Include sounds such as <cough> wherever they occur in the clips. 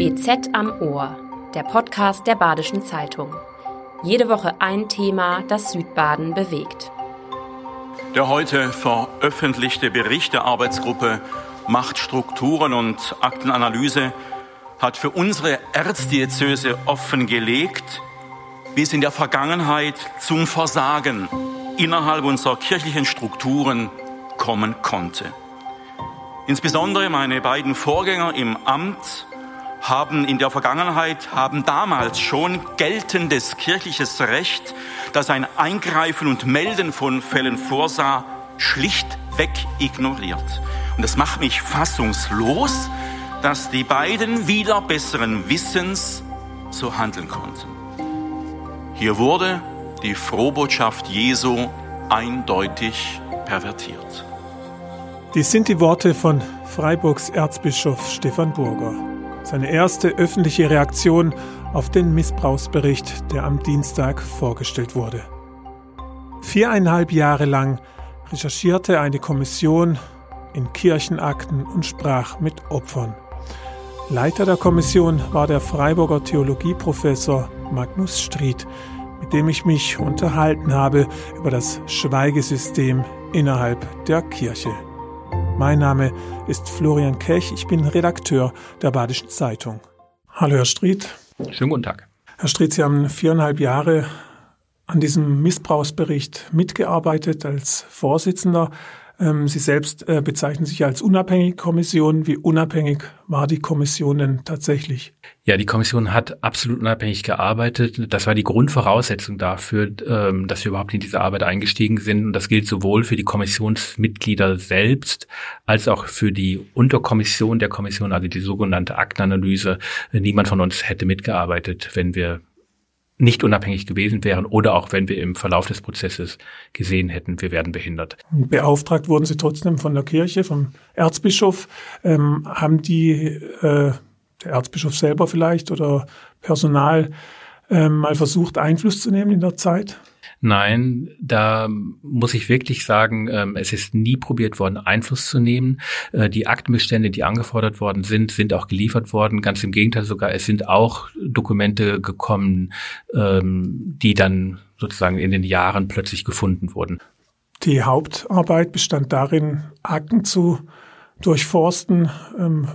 BZ am Ohr, der Podcast der Badischen Zeitung. Jede Woche ein Thema, das Südbaden bewegt. Der heute veröffentlichte Bericht der Arbeitsgruppe Machtstrukturen und Aktenanalyse hat für unsere Erzdiözese offengelegt, wie es in der Vergangenheit zum Versagen innerhalb unserer kirchlichen Strukturen kommen konnte. Insbesondere meine beiden Vorgänger im Amt haben in der Vergangenheit, haben damals schon geltendes kirchliches Recht, das ein Eingreifen und Melden von Fällen vorsah, schlichtweg ignoriert. Und es macht mich fassungslos, dass die beiden wieder besseren Wissens so handeln konnten. Hier wurde die Frohbotschaft Jesu eindeutig pervertiert. Dies sind die Worte von Freiburgs Erzbischof Stefan Burger. Seine erste öffentliche Reaktion auf den Missbrauchsbericht, der am Dienstag vorgestellt wurde. Viereinhalb Jahre lang recherchierte eine Kommission in Kirchenakten und sprach mit Opfern. Leiter der Kommission war der Freiburger Theologieprofessor Magnus Stried, mit dem ich mich unterhalten habe über das Schweigesystem innerhalb der Kirche. Mein Name ist Florian Kech, ich bin Redakteur der Badischen Zeitung. Hallo Herr Stried. Schönen guten Tag. Herr Stried, Sie haben viereinhalb Jahre an diesem Missbrauchsbericht mitgearbeitet als Vorsitzender. Ähm, Sie selbst äh, bezeichnen sich als unabhängige Kommission. Wie unabhängig war die Kommission denn tatsächlich? Ja, die Kommission hat absolut unabhängig gearbeitet. Das war die Grundvoraussetzung dafür, ähm, dass wir überhaupt in diese Arbeit eingestiegen sind. Und das gilt sowohl für die Kommissionsmitglieder selbst als auch für die Unterkommission der Kommission, also die sogenannte Aktenanalyse. Niemand von uns hätte mitgearbeitet, wenn wir nicht unabhängig gewesen wären oder auch wenn wir im Verlauf des Prozesses gesehen hätten, wir werden behindert. Beauftragt wurden Sie trotzdem von der Kirche, vom Erzbischof. Ähm, haben die, äh, der Erzbischof selber vielleicht oder Personal ähm, mal versucht, Einfluss zu nehmen in der Zeit? Nein, da muss ich wirklich sagen, ähm, es ist nie probiert worden, Einfluss zu nehmen. Äh, die Aktenbestände, die angefordert worden sind, sind auch geliefert worden. Ganz im Gegenteil sogar, es sind auch Dokumente gekommen, ähm, die dann sozusagen in den Jahren plötzlich gefunden wurden. Die Hauptarbeit bestand darin, Akten zu durchforsten, ähm,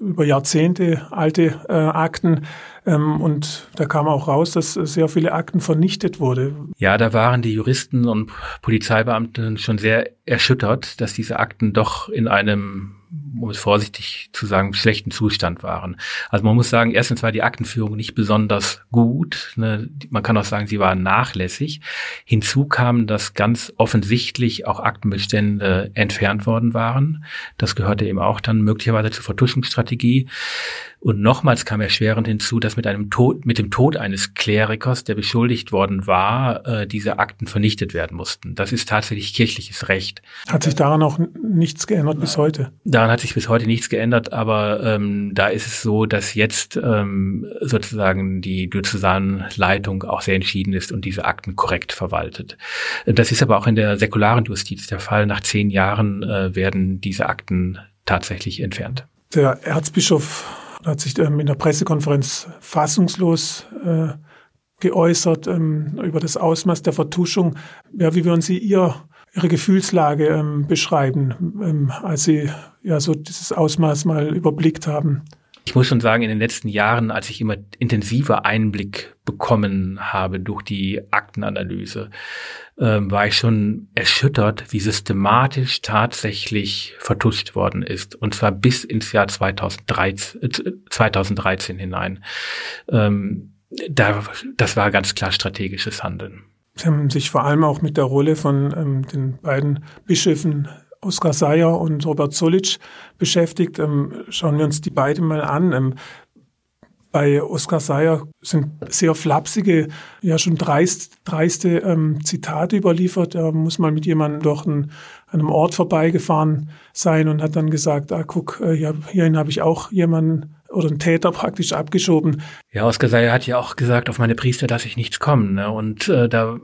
über Jahrzehnte alte äh, Akten ähm, und da kam auch raus, dass sehr viele Akten vernichtet wurde. Ja, da waren die Juristen und Polizeibeamten schon sehr erschüttert, dass diese Akten doch in einem um es vorsichtig zu sagen, schlechten Zustand waren. Also man muss sagen, erstens war die Aktenführung nicht besonders gut. Ne? Man kann auch sagen, sie war nachlässig. Hinzu kam, dass ganz offensichtlich auch Aktenbestände entfernt worden waren. Das gehörte eben auch dann möglicherweise zur Vertuschungsstrategie. Und nochmals kam erschwerend hinzu, dass mit einem Tod, mit dem Tod eines Klerikers, der beschuldigt worden war, äh, diese Akten vernichtet werden mussten. Das ist tatsächlich kirchliches Recht. Hat sich daran auch nichts geändert bis heute? Daran hat sich bis heute nichts geändert, aber ähm, da ist es so, dass jetzt ähm, sozusagen die Diözesanleitung auch sehr entschieden ist und diese Akten korrekt verwaltet. Das ist aber auch in der säkularen Justiz der Fall. Nach zehn Jahren äh, werden diese Akten tatsächlich entfernt. Der Erzbischof hat sich ähm, in der Pressekonferenz fassungslos äh, geäußert ähm, über das Ausmaß der Vertuschung. Ja, wie würden Sie Ihr, Ihre Gefühlslage ähm, beschreiben, ähm, als Sie ja so dieses Ausmaß mal überblickt haben? Ich muss schon sagen, in den letzten Jahren, als ich immer intensiver Einblick bekommen habe durch die Aktenanalyse, ähm, war ich schon erschüttert, wie systematisch tatsächlich vertuscht worden ist. Und zwar bis ins Jahr 2013, äh, 2013 hinein. Ähm, da, das war ganz klar strategisches Handeln. Sie haben sich vor allem auch mit der Rolle von ähm, den beiden Bischöfen Oskar Seyer und Robert Solic beschäftigt. Ähm, schauen wir uns die beiden mal an. Ähm, bei Oskar Seyer sind sehr flapsige, ja schon dreist, dreiste ähm, Zitate überliefert. Er muss mal mit jemandem durch einen, einem Ort vorbeigefahren sein und hat dann gesagt, ah guck, äh, hierhin habe ich auch jemanden oder einen Täter praktisch abgeschoben. Ja, Oskar Seyer hat ja auch gesagt, auf meine Priester lasse ich nichts kommen. Ne? Und äh, da,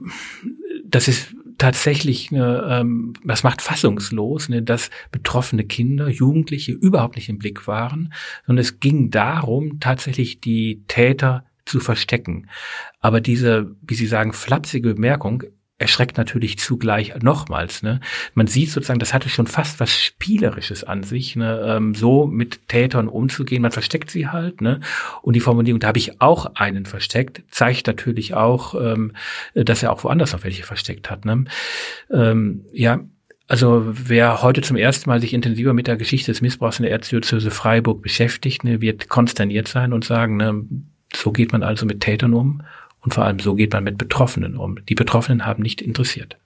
das ist tatsächlich, eine, ähm, das macht fassungslos, ne, dass betroffene Kinder, Jugendliche überhaupt nicht im Blick waren, sondern es ging darum, tatsächlich die Täter zu verstecken. Aber diese, wie Sie sagen, flapsige Bemerkung erschreckt natürlich zugleich nochmals. Ne? Man sieht sozusagen, das hatte schon fast was Spielerisches an sich, ne? ähm, so mit Tätern umzugehen. Man versteckt sie halt. Ne? Und die Formulierung, da habe ich auch einen versteckt, zeigt natürlich auch, ähm, dass er auch woanders noch welche versteckt hat. Ne? Ähm, ja, also wer heute zum ersten Mal sich intensiver mit der Geschichte des Missbrauchs in der Erzdiözese Freiburg beschäftigt, ne, wird konsterniert sein und sagen, ne, so geht man also mit Tätern um und vor allem so geht man mit Betroffenen um. Die Betroffenen haben nicht interessiert.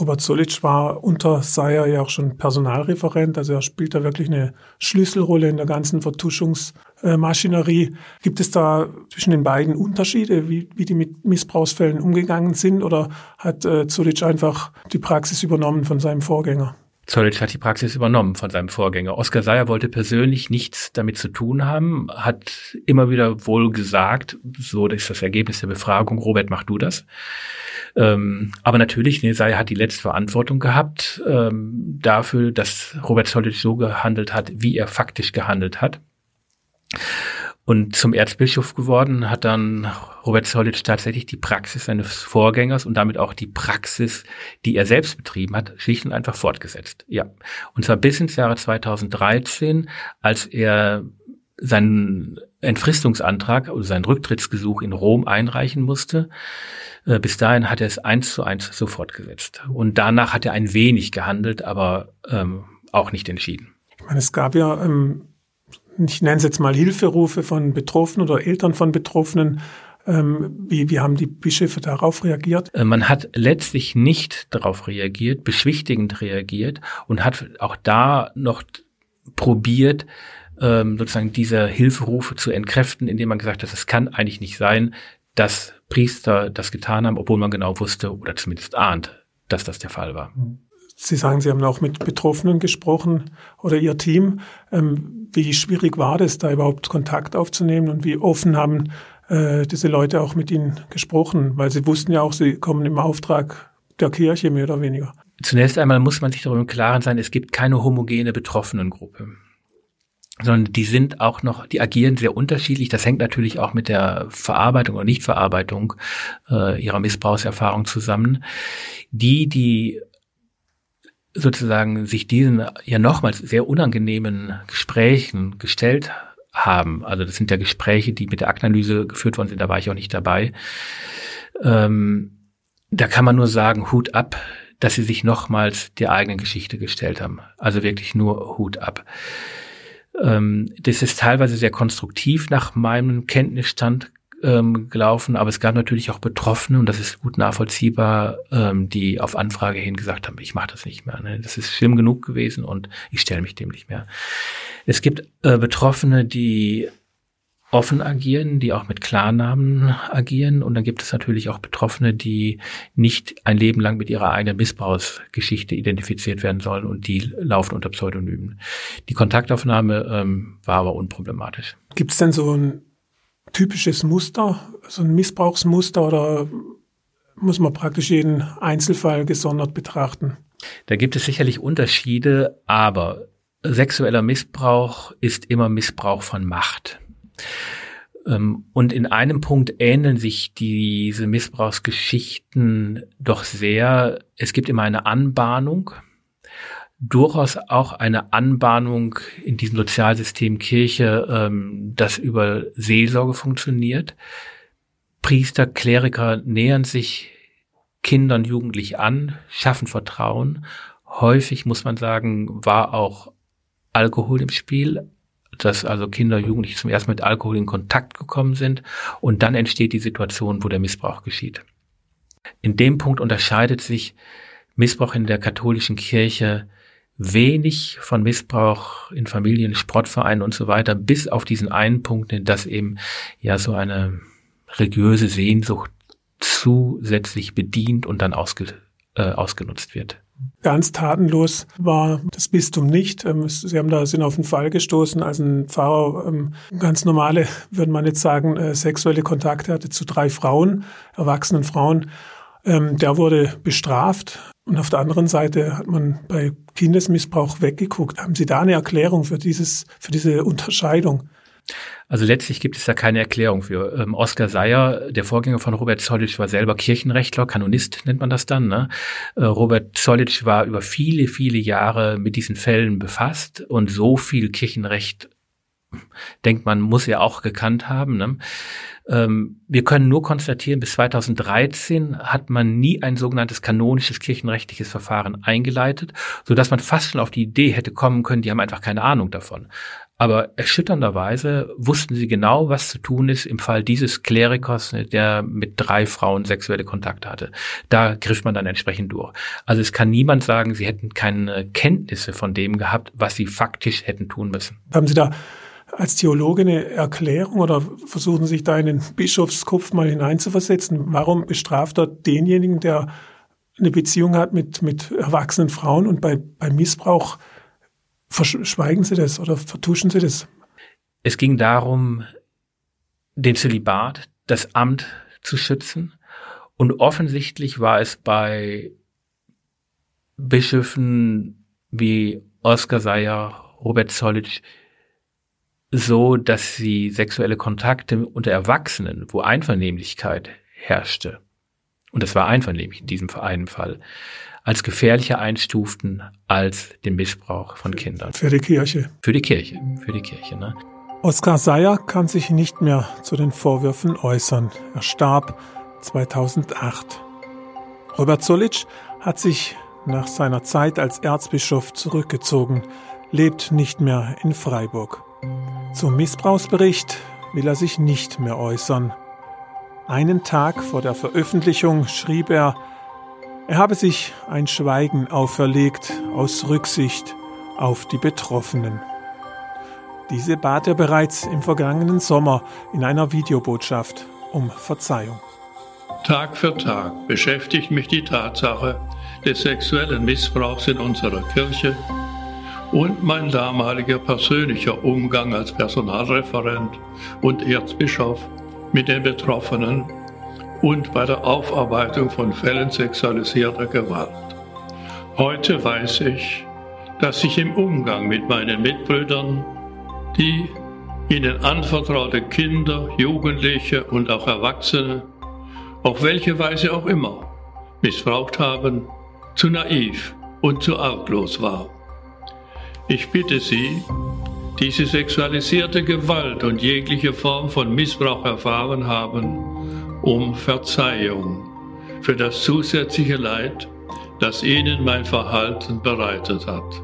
Robert Solic war unter Seyer ja auch schon Personalreferent, also er spielt da wirklich eine Schlüsselrolle in der ganzen Vertuschungsmaschinerie. Gibt es da zwischen den beiden Unterschiede, wie, wie die mit Missbrauchsfällen umgegangen sind, oder hat äh, Solic einfach die Praxis übernommen von seinem Vorgänger? Zollitsch hat die Praxis übernommen von seinem Vorgänger. Oskar Seyer wollte persönlich nichts damit zu tun haben, hat immer wieder wohl gesagt, so ist das Ergebnis der Befragung, Robert, mach du das. Ähm, aber natürlich, ne, Seyer hat die letzte Verantwortung gehabt ähm, dafür, dass Robert Zollitsch so gehandelt hat, wie er faktisch gehandelt hat. Und zum Erzbischof geworden hat dann Robert Zollitsch tatsächlich die Praxis seines Vorgängers und damit auch die Praxis, die er selbst betrieben hat, schlicht und einfach fortgesetzt. Ja. Und zwar bis ins Jahre 2013, als er seinen Entfristungsantrag oder sein Rücktrittsgesuch in Rom einreichen musste. Äh, bis dahin hat er es eins zu eins so fortgesetzt. Und danach hat er ein wenig gehandelt, aber ähm, auch nicht entschieden. Ich meine, es gab ja ähm, ich nenne es jetzt mal Hilferufe von Betroffenen oder Eltern von Betroffenen. Ähm, wie, wie haben die Bischöfe darauf reagiert? Äh, man hat letztlich nicht darauf reagiert, beschwichtigend reagiert und hat auch da noch probiert, ähm, sozusagen diese Hilferufe zu entkräften, indem man gesagt hat, es kann eigentlich nicht sein, dass Priester das getan haben, obwohl man genau wusste oder zumindest ahnt, dass das der Fall war. Sie sagen, Sie haben auch mit Betroffenen gesprochen oder Ihr Team. Ähm, wie schwierig war das, da überhaupt Kontakt aufzunehmen und wie offen haben äh, diese Leute auch mit Ihnen gesprochen? Weil Sie wussten ja auch, Sie kommen im Auftrag der Kirche mehr oder weniger. Zunächst einmal muss man sich darüber im Klaren sein, es gibt keine homogene Betroffenengruppe sondern die sind auch noch, die agieren sehr unterschiedlich. Das hängt natürlich auch mit der Verarbeitung oder Nichtverarbeitung äh, ihrer Missbrauchserfahrung zusammen. Die, die sozusagen sich diesen ja nochmals sehr unangenehmen Gesprächen gestellt haben. Also das sind ja Gespräche, die mit der Aktenanalyse geführt worden sind, da war ich auch nicht dabei. Ähm, da kann man nur sagen, Hut ab, dass sie sich nochmals der eigenen Geschichte gestellt haben. Also wirklich nur Hut ab. Ähm, das ist teilweise sehr konstruktiv nach meinem Kenntnisstand ähm, gelaufen, aber es gab natürlich auch Betroffene, und das ist gut nachvollziehbar, ähm, die auf Anfrage hin gesagt haben, ich mache das nicht mehr. Ne? Das ist schlimm genug gewesen und ich stelle mich dem nicht mehr. Es gibt äh, Betroffene, die offen agieren, die auch mit Klarnamen agieren. Und dann gibt es natürlich auch Betroffene, die nicht ein Leben lang mit ihrer eigenen Missbrauchsgeschichte identifiziert werden sollen und die laufen unter Pseudonymen. Die Kontaktaufnahme ähm, war aber unproblematisch. Gibt es denn so ein typisches Muster, so ein Missbrauchsmuster oder muss man praktisch jeden Einzelfall gesondert betrachten? Da gibt es sicherlich Unterschiede, aber sexueller Missbrauch ist immer Missbrauch von Macht. Ähm, und in einem Punkt ähneln sich diese Missbrauchsgeschichten doch sehr. Es gibt immer eine Anbahnung durchaus auch eine Anbahnung in diesem Sozialsystem Kirche, ähm, das über Seelsorge funktioniert. Priester, Kleriker nähern sich Kindern, Jugendlich an, schaffen Vertrauen. Häufig muss man sagen, war auch Alkohol im Spiel, dass also Kinder, Jugendliche zum ersten Mal mit Alkohol in Kontakt gekommen sind und dann entsteht die Situation, wo der Missbrauch geschieht. In dem Punkt unterscheidet sich Missbrauch in der katholischen Kirche wenig von Missbrauch in Familien, Sportvereinen und so weiter, bis auf diesen einen Punkt, dass eben ja so eine religiöse Sehnsucht zusätzlich bedient und dann ausge, äh, ausgenutzt wird. Ganz tatenlos war das Bistum nicht. Ähm, Sie haben da sind auf einen Fall gestoßen, als ein Pfarrer ähm, ganz normale, würde man jetzt sagen, äh, sexuelle Kontakte hatte zu drei Frauen, erwachsenen Frauen. Ähm, der wurde bestraft und auf der anderen Seite hat man bei Kindesmissbrauch weggeguckt. Haben Sie da eine Erklärung für dieses, für diese Unterscheidung? Also letztlich gibt es da keine Erklärung für. Ähm, Oskar Seyer, der Vorgänger von Robert Zollitsch, war selber Kirchenrechtler, Kanonist nennt man das dann. Ne? Äh, Robert Zollitsch war über viele, viele Jahre mit diesen Fällen befasst und so viel Kirchenrecht denkt man, muss er auch gekannt haben. Ne? Ähm, wir können nur konstatieren, bis 2013 hat man nie ein sogenanntes kanonisches kirchenrechtliches Verfahren eingeleitet, so dass man fast schon auf die Idee hätte kommen können, die haben einfach keine Ahnung davon. Aber erschütternderweise wussten sie genau, was zu tun ist im Fall dieses Klerikers, der mit drei Frauen sexuelle Kontakte hatte. Da griff man dann entsprechend durch. Also es kann niemand sagen, sie hätten keine Kenntnisse von dem gehabt, was sie faktisch hätten tun müssen. Haben Sie da als Theologe eine Erklärung oder versuchen sich da in den Bischofskopf mal hineinzuversetzen? Warum bestraft er denjenigen, der eine Beziehung hat mit, mit erwachsenen Frauen und bei, bei Missbrauch verschweigen Sie das oder vertuschen Sie das? Es ging darum, den Zölibat, das Amt zu schützen. Und offensichtlich war es bei Bischöfen wie Oskar Seyer, Robert Zollitsch so, dass sie sexuelle Kontakte unter Erwachsenen, wo Einvernehmlichkeit herrschte, und das war einvernehmlich in diesem einen Fall, als gefährlicher einstuften als den Missbrauch von Kindern. Für die Kirche. Für die Kirche, für die Kirche. Ne? Oskar Seyer kann sich nicht mehr zu den Vorwürfen äußern. Er starb 2008. Robert Zollitsch hat sich nach seiner Zeit als Erzbischof zurückgezogen, lebt nicht mehr in Freiburg. Zum Missbrauchsbericht will er sich nicht mehr äußern. Einen Tag vor der Veröffentlichung schrieb er, er habe sich ein Schweigen auferlegt aus Rücksicht auf die Betroffenen. Diese bat er bereits im vergangenen Sommer in einer Videobotschaft um Verzeihung. Tag für Tag beschäftigt mich die Tatsache des sexuellen Missbrauchs in unserer Kirche und mein damaliger persönlicher Umgang als Personalreferent und Erzbischof mit den Betroffenen und bei der Aufarbeitung von Fällen sexualisierter Gewalt. Heute weiß ich, dass ich im Umgang mit meinen Mitbrüdern, die ihnen anvertraute Kinder, Jugendliche und auch Erwachsene, auf welche Weise auch immer, missbraucht haben, zu naiv und zu arglos war. Ich bitte Sie, diese sexualisierte Gewalt und jegliche Form von Missbrauch erfahren haben, um Verzeihung für das zusätzliche Leid, das ihnen mein Verhalten bereitet hat.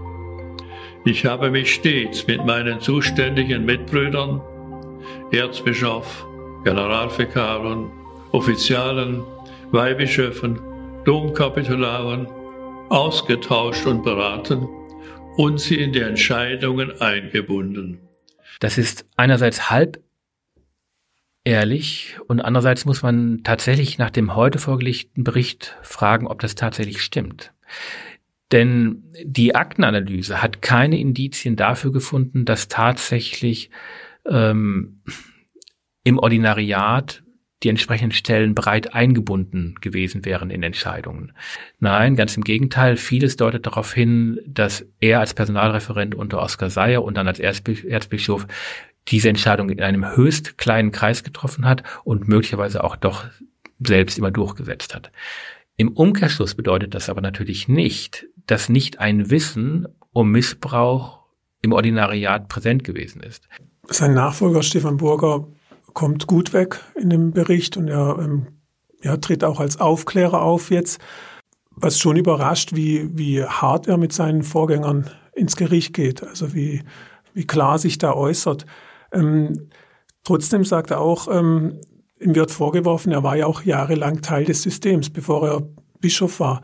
Ich habe mich stets mit meinen zuständigen Mitbrüdern, Erzbischof, Generalvikaren, Offizialen, Weihbischöfen, Domkapitularen ausgetauscht und beraten und sie in die Entscheidungen eingebunden. Das ist einerseits halb ehrlich und andererseits muss man tatsächlich nach dem heute vorgelegten Bericht fragen, ob das tatsächlich stimmt. Denn die Aktenanalyse hat keine Indizien dafür gefunden, dass tatsächlich ähm, im Ordinariat die entsprechenden Stellen breit eingebunden gewesen wären in Entscheidungen. Nein, ganz im Gegenteil, vieles deutet darauf hin, dass er als Personalreferent unter Oskar Seyer und dann als Erzbischof diese Entscheidung in einem höchst kleinen Kreis getroffen hat und möglicherweise auch doch selbst immer durchgesetzt hat. Im Umkehrschluss bedeutet das aber natürlich nicht, dass nicht ein Wissen um Missbrauch im Ordinariat präsent gewesen ist. Sein Nachfolger Stefan Burger kommt gut weg in dem Bericht und er, ähm, er tritt auch als Aufklärer auf jetzt, was schon überrascht, wie, wie hart er mit seinen Vorgängern ins Gericht geht, also wie, wie klar sich da äußert. Ähm, trotzdem sagt er auch, ähm, ihm wird vorgeworfen, er war ja auch jahrelang Teil des Systems, bevor er Bischof war.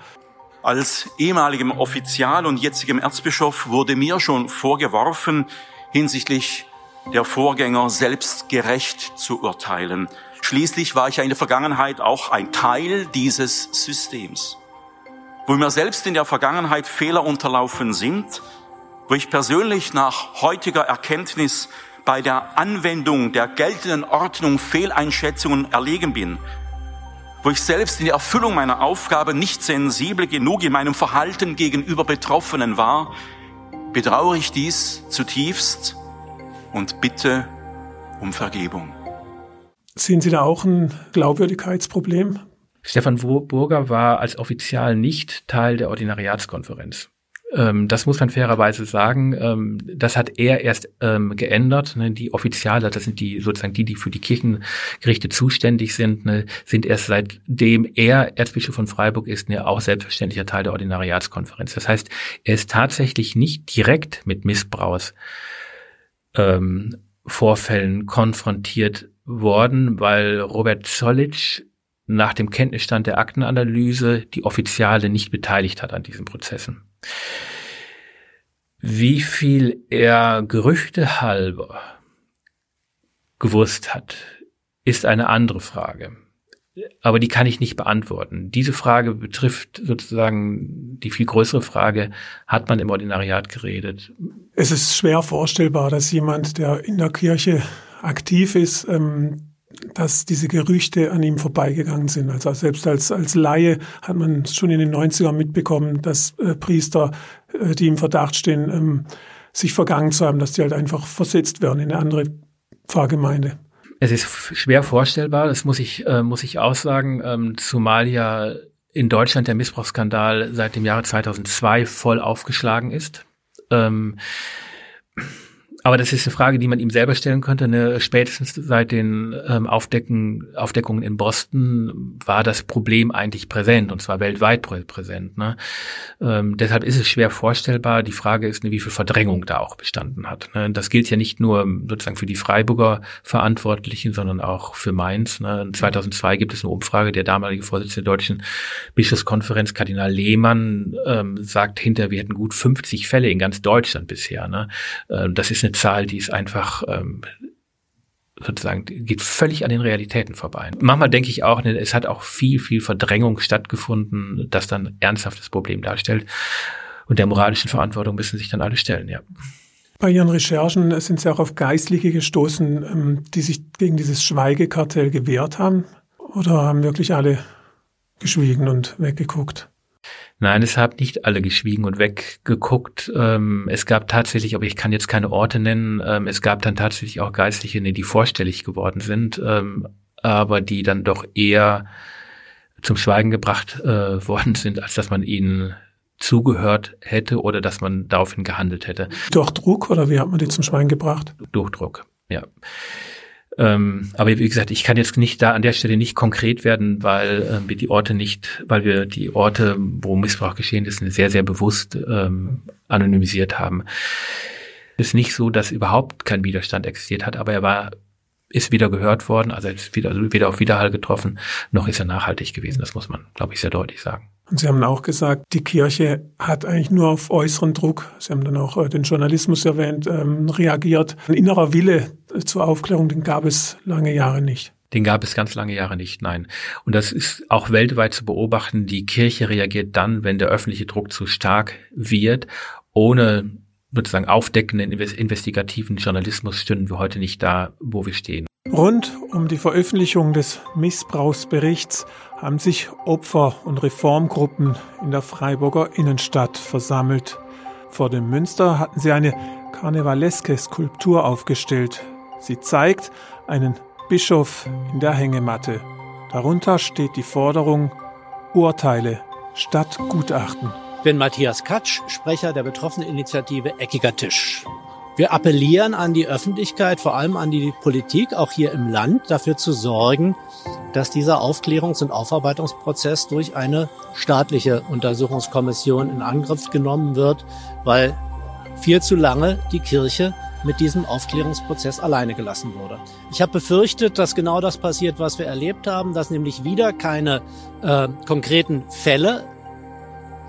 Als ehemaligem Offizial und jetzigem Erzbischof wurde mir schon vorgeworfen, hinsichtlich der Vorgänger selbst gerecht zu urteilen. Schließlich war ich ja in der Vergangenheit auch ein Teil dieses Systems. Wo mir selbst in der Vergangenheit Fehler unterlaufen sind, wo ich persönlich nach heutiger Erkenntnis bei der Anwendung der geltenden Ordnung Fehleinschätzungen erlegen bin, wo ich selbst in der Erfüllung meiner Aufgabe nicht sensibel genug in meinem Verhalten gegenüber Betroffenen war, bedauere ich dies zutiefst und bitte um Vergebung. Sehen Sie da auch ein Glaubwürdigkeitsproblem? Stefan Burger war als Offizial nicht Teil der Ordinariatskonferenz. Ähm, das muss man fairerweise sagen. Ähm, das hat er erst ähm, geändert. Ne? Die Offiziale, das sind die sozusagen die, die für die Kirchengerichte zuständig sind, ne? sind erst seitdem er Erzbischof von Freiburg ist, ne, auch selbstverständlicher Teil der Ordinariatskonferenz. Das heißt, er ist tatsächlich nicht direkt mit Missbrauchs ähm, Vorfällen konfrontiert worden, weil Robert Zollitsch nach dem Kenntnisstand der Aktenanalyse die Offiziale nicht beteiligt hat an diesen Prozessen. Wie viel er Gerüchte halber gewusst hat, ist eine andere Frage. Aber die kann ich nicht beantworten. Diese Frage betrifft sozusagen die viel größere Frage, hat man im Ordinariat geredet? Es ist schwer vorstellbar, dass jemand, der in der Kirche aktiv ist, ähm, dass diese Gerüchte an ihm vorbeigegangen sind. Also selbst als, als Laie hat man schon in den 90ern mitbekommen, dass äh, Priester, äh, die im Verdacht stehen, ähm, sich vergangen zu haben, dass die halt einfach versetzt werden in eine andere Pfarrgemeinde. Es ist schwer vorstellbar, das muss ich, äh, muss ich aussagen, ähm, zumal ja in Deutschland der Missbrauchsskandal seit dem Jahre 2002 voll aufgeschlagen ist. Ähm, aber das ist eine Frage, die man ihm selber stellen könnte. Ne? Spätestens seit den ähm, Aufdecken, Aufdeckungen in Boston war das Problem eigentlich präsent und zwar weltweit präsent. Ne? Ähm, deshalb ist es schwer vorstellbar. Die Frage ist, ne, wie viel Verdrängung da auch bestanden hat. Ne? Das gilt ja nicht nur sozusagen für die Freiburger Verantwortlichen, sondern auch für Mainz. Ne? 2002 gibt es eine Umfrage. Der damalige Vorsitzende der Deutschen Bischofskonferenz, Kardinal Lehmann, ähm, sagt hinter, wir hätten gut 50 Fälle in ganz Deutschland bisher. Ne? Ähm, das ist eine Zahl, die ist einfach ähm, sozusagen geht völlig an den Realitäten vorbei. Manchmal denke ich auch, es hat auch viel, viel Verdrängung stattgefunden, das dann ernsthaftes Problem darstellt. Und der moralischen Verantwortung müssen sich dann alle stellen, ja. Bei Ihren Recherchen sind Sie auch auf Geistliche gestoßen, ähm, die sich gegen dieses Schweigekartell gewehrt haben? Oder haben wirklich alle geschwiegen und weggeguckt? Nein, es haben nicht alle geschwiegen und weggeguckt. Ähm, es gab tatsächlich, aber ich kann jetzt keine Orte nennen, ähm, es gab dann tatsächlich auch Geistliche, die vorstellig geworden sind, ähm, aber die dann doch eher zum Schweigen gebracht äh, <laughs> worden sind, als dass man ihnen zugehört hätte oder dass man daraufhin gehandelt hätte. Durch Druck oder wie hat man die zum Schweigen gebracht? Durch Druck, ja. Ähm, aber wie gesagt, ich kann jetzt nicht da an der Stelle nicht konkret werden, weil äh, wir die Orte nicht, weil wir die Orte, wo Missbrauch geschehen ist, sehr, sehr bewusst ähm, anonymisiert haben. Es ist nicht so, dass überhaupt kein Widerstand existiert hat, aber er war ist wieder gehört worden, also ist wieder, also weder auf Widerhall getroffen, noch ist er nachhaltig gewesen. Das muss man, glaube ich, sehr deutlich sagen. Und Sie haben auch gesagt, die Kirche hat eigentlich nur auf äußeren Druck, Sie haben dann auch äh, den Journalismus erwähnt, ähm, reagiert. Ein innerer Wille zur Aufklärung, den gab es lange Jahre nicht. Den gab es ganz lange Jahre nicht, nein. Und das ist auch weltweit zu beobachten. Die Kirche reagiert dann, wenn der öffentliche Druck zu stark wird, ohne sozusagen aufdeckenden investigativen Journalismus stünden wir heute nicht da, wo wir stehen. Rund um die Veröffentlichung des Missbrauchsberichts haben sich Opfer- und Reformgruppen in der Freiburger Innenstadt versammelt. Vor dem Münster hatten sie eine karnevaleske Skulptur aufgestellt. Sie zeigt einen Bischof in der Hängematte. Darunter steht die Forderung Urteile statt Gutachten. Ich bin Matthias Katsch, Sprecher der betroffenen Initiative Eckiger Tisch. Wir appellieren an die Öffentlichkeit, vor allem an die Politik, auch hier im Land, dafür zu sorgen, dass dieser Aufklärungs- und Aufarbeitungsprozess durch eine staatliche Untersuchungskommission in Angriff genommen wird, weil viel zu lange die Kirche mit diesem Aufklärungsprozess alleine gelassen wurde. Ich habe befürchtet, dass genau das passiert, was wir erlebt haben, dass nämlich wieder keine äh, konkreten Fälle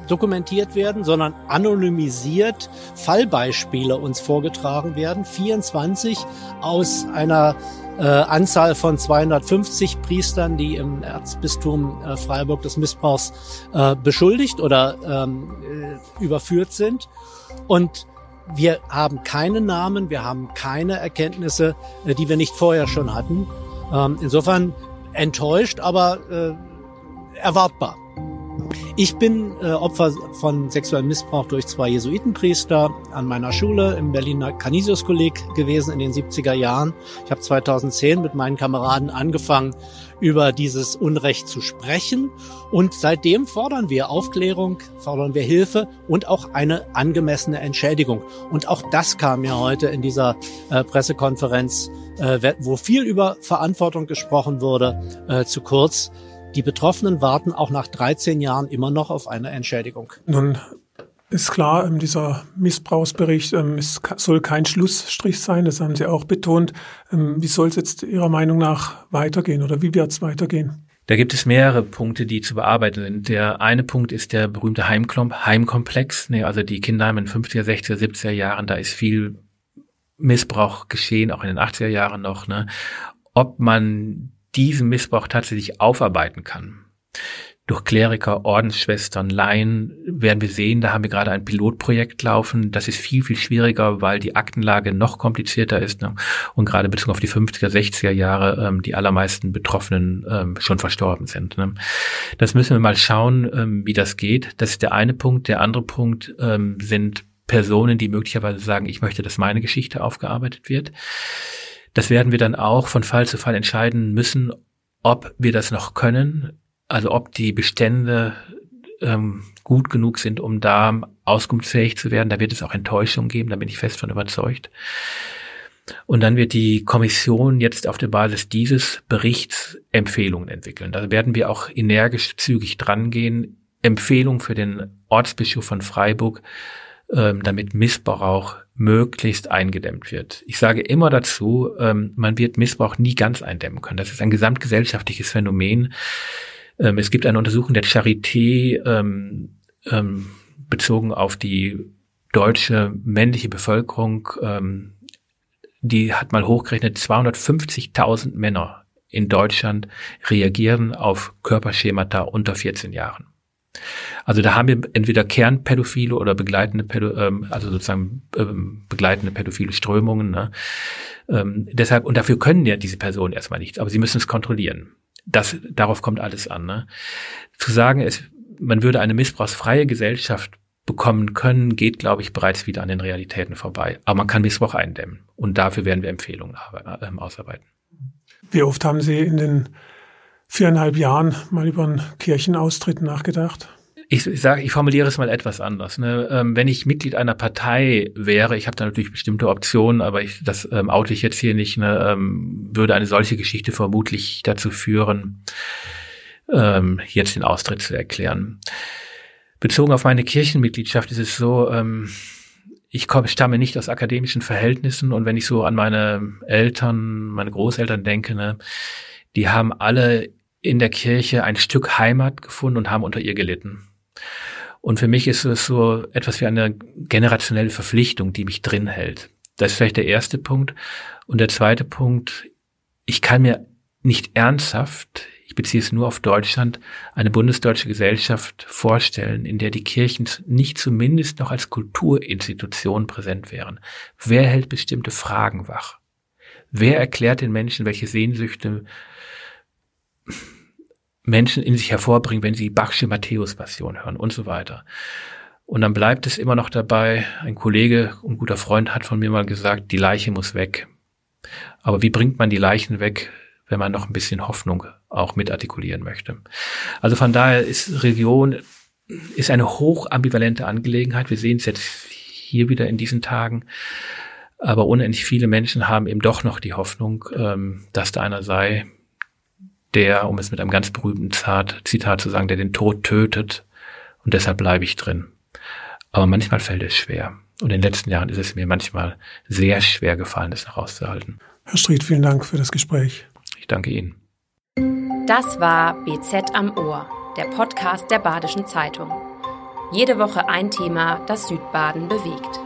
dokumentiert werden, sondern anonymisiert Fallbeispiele uns vorgetragen werden. 24 aus einer äh, Anzahl von 250 Priestern, die im Erzbistum äh, Freiburg des Missbrauchs äh, beschuldigt oder ähm, äh, überführt sind. Und wir haben keine Namen, wir haben keine Erkenntnisse, äh, die wir nicht vorher schon hatten. Ähm, insofern enttäuscht, aber äh, erwartbar. Ich bin äh, Opfer von sexuellem Missbrauch durch zwei Jesuitenpriester an meiner Schule im Berliner Canisius-Kolleg gewesen in den 70er Jahren. Ich habe 2010 mit meinen Kameraden angefangen, über dieses Unrecht zu sprechen. Und seitdem fordern wir Aufklärung, fordern wir Hilfe und auch eine angemessene Entschädigung. Und auch das kam ja heute in dieser äh, Pressekonferenz, äh, wo viel über Verantwortung gesprochen wurde, äh, zu kurz. Die Betroffenen warten auch nach 13 Jahren immer noch auf eine Entschädigung. Nun ist klar, ähm, dieser Missbrauchsbericht, ähm, es soll kein Schlussstrich sein, das haben Sie auch betont. Ähm, wie soll es jetzt Ihrer Meinung nach weitergehen oder wie wird es weitergehen? Da gibt es mehrere Punkte, die zu bearbeiten sind. Der eine Punkt ist der berühmte Heimkomplex, also die Kinderheime in 50er, 60er, 70er Jahren, da ist viel Missbrauch geschehen, auch in den 80er Jahren noch. Ne? Ob man diesen Missbrauch tatsächlich aufarbeiten kann. Durch Kleriker, Ordensschwestern, Laien werden wir sehen, da haben wir gerade ein Pilotprojekt laufen. Das ist viel, viel schwieriger, weil die Aktenlage noch komplizierter ist. Ne? Und gerade bezogen auf die 50er, 60er Jahre ähm, die allermeisten Betroffenen ähm, schon verstorben sind. Ne? Das müssen wir mal schauen, ähm, wie das geht. Das ist der eine Punkt. Der andere Punkt ähm, sind Personen, die möglicherweise sagen, ich möchte, dass meine Geschichte aufgearbeitet wird. Das werden wir dann auch von Fall zu Fall entscheiden müssen, ob wir das noch können, also ob die Bestände ähm, gut genug sind, um da auskunftsfähig zu werden. Da wird es auch Enttäuschung geben, da bin ich fest von überzeugt. Und dann wird die Kommission jetzt auf der Basis dieses Berichts Empfehlungen entwickeln. Da werden wir auch energisch zügig drangehen. Empfehlung für den Ortsbischof von Freiburg, ähm, damit Missbrauch möglichst eingedämmt wird. Ich sage immer dazu, ähm, man wird Missbrauch nie ganz eindämmen können. Das ist ein gesamtgesellschaftliches Phänomen. Ähm, es gibt eine Untersuchung der Charité ähm, ähm, bezogen auf die deutsche männliche Bevölkerung. Ähm, die hat mal hochgerechnet, 250.000 Männer in Deutschland reagieren auf Körperschemata unter 14 Jahren. Also da haben wir entweder Kernpädophile oder begleitende, Pädo, ähm, also sozusagen ähm, begleitende pädophile Strömungen. Ne? Ähm, deshalb und dafür können ja diese Personen erstmal nichts, aber sie müssen es kontrollieren. Das darauf kommt alles an. Ne? Zu sagen, es, man würde eine missbrauchsfreie Gesellschaft bekommen können, geht, glaube ich, bereits wieder an den Realitäten vorbei. Aber man kann Missbrauch eindämmen und dafür werden wir Empfehlungen äh, ausarbeiten. Wie oft haben Sie in den viereinhalb Jahren mal über einen Kirchenaustritt nachgedacht? Ich, ich sage, ich formuliere es mal etwas anders. Ne? Ähm, wenn ich Mitglied einer Partei wäre, ich habe da natürlich bestimmte Optionen, aber ich, das ähm, oute ich jetzt hier nicht, ne, ähm, würde eine solche Geschichte vermutlich dazu führen, ähm, jetzt den Austritt zu erklären. Bezogen auf meine Kirchenmitgliedschaft ist es so, ähm, ich komme, stamme nicht aus akademischen Verhältnissen und wenn ich so an meine Eltern, meine Großeltern denke, ne, die haben alle in der Kirche ein Stück Heimat gefunden und haben unter ihr gelitten. Und für mich ist es so etwas wie eine generationelle Verpflichtung, die mich drin hält. Das ist vielleicht der erste Punkt. Und der zweite Punkt, ich kann mir nicht ernsthaft, ich beziehe es nur auf Deutschland, eine bundesdeutsche Gesellschaft vorstellen, in der die Kirchen nicht zumindest noch als Kulturinstitution präsent wären. Wer hält bestimmte Fragen wach? Wer erklärt den Menschen, welche Sehnsüchte Menschen in sich hervorbringen, wenn sie Bachsche Matthäus-Passion hören und so weiter. Und dann bleibt es immer noch dabei, ein Kollege und guter Freund hat von mir mal gesagt, die Leiche muss weg. Aber wie bringt man die Leichen weg, wenn man noch ein bisschen Hoffnung auch mitartikulieren möchte? Also von daher ist Religion ist eine hoch ambivalente Angelegenheit. Wir sehen es jetzt hier wieder in diesen Tagen. Aber unendlich viele Menschen haben eben doch noch die Hoffnung, ähm, dass da einer sei, der, um es mit einem ganz berühmten Zitat zu sagen, der den Tod tötet und deshalb bleibe ich drin. Aber manchmal fällt es schwer. Und in den letzten Jahren ist es mir manchmal sehr schwer gefallen, das herauszuhalten. Herr Stried, vielen Dank für das Gespräch. Ich danke Ihnen. Das war BZ am Ohr, der Podcast der Badischen Zeitung. Jede Woche ein Thema, das Südbaden bewegt.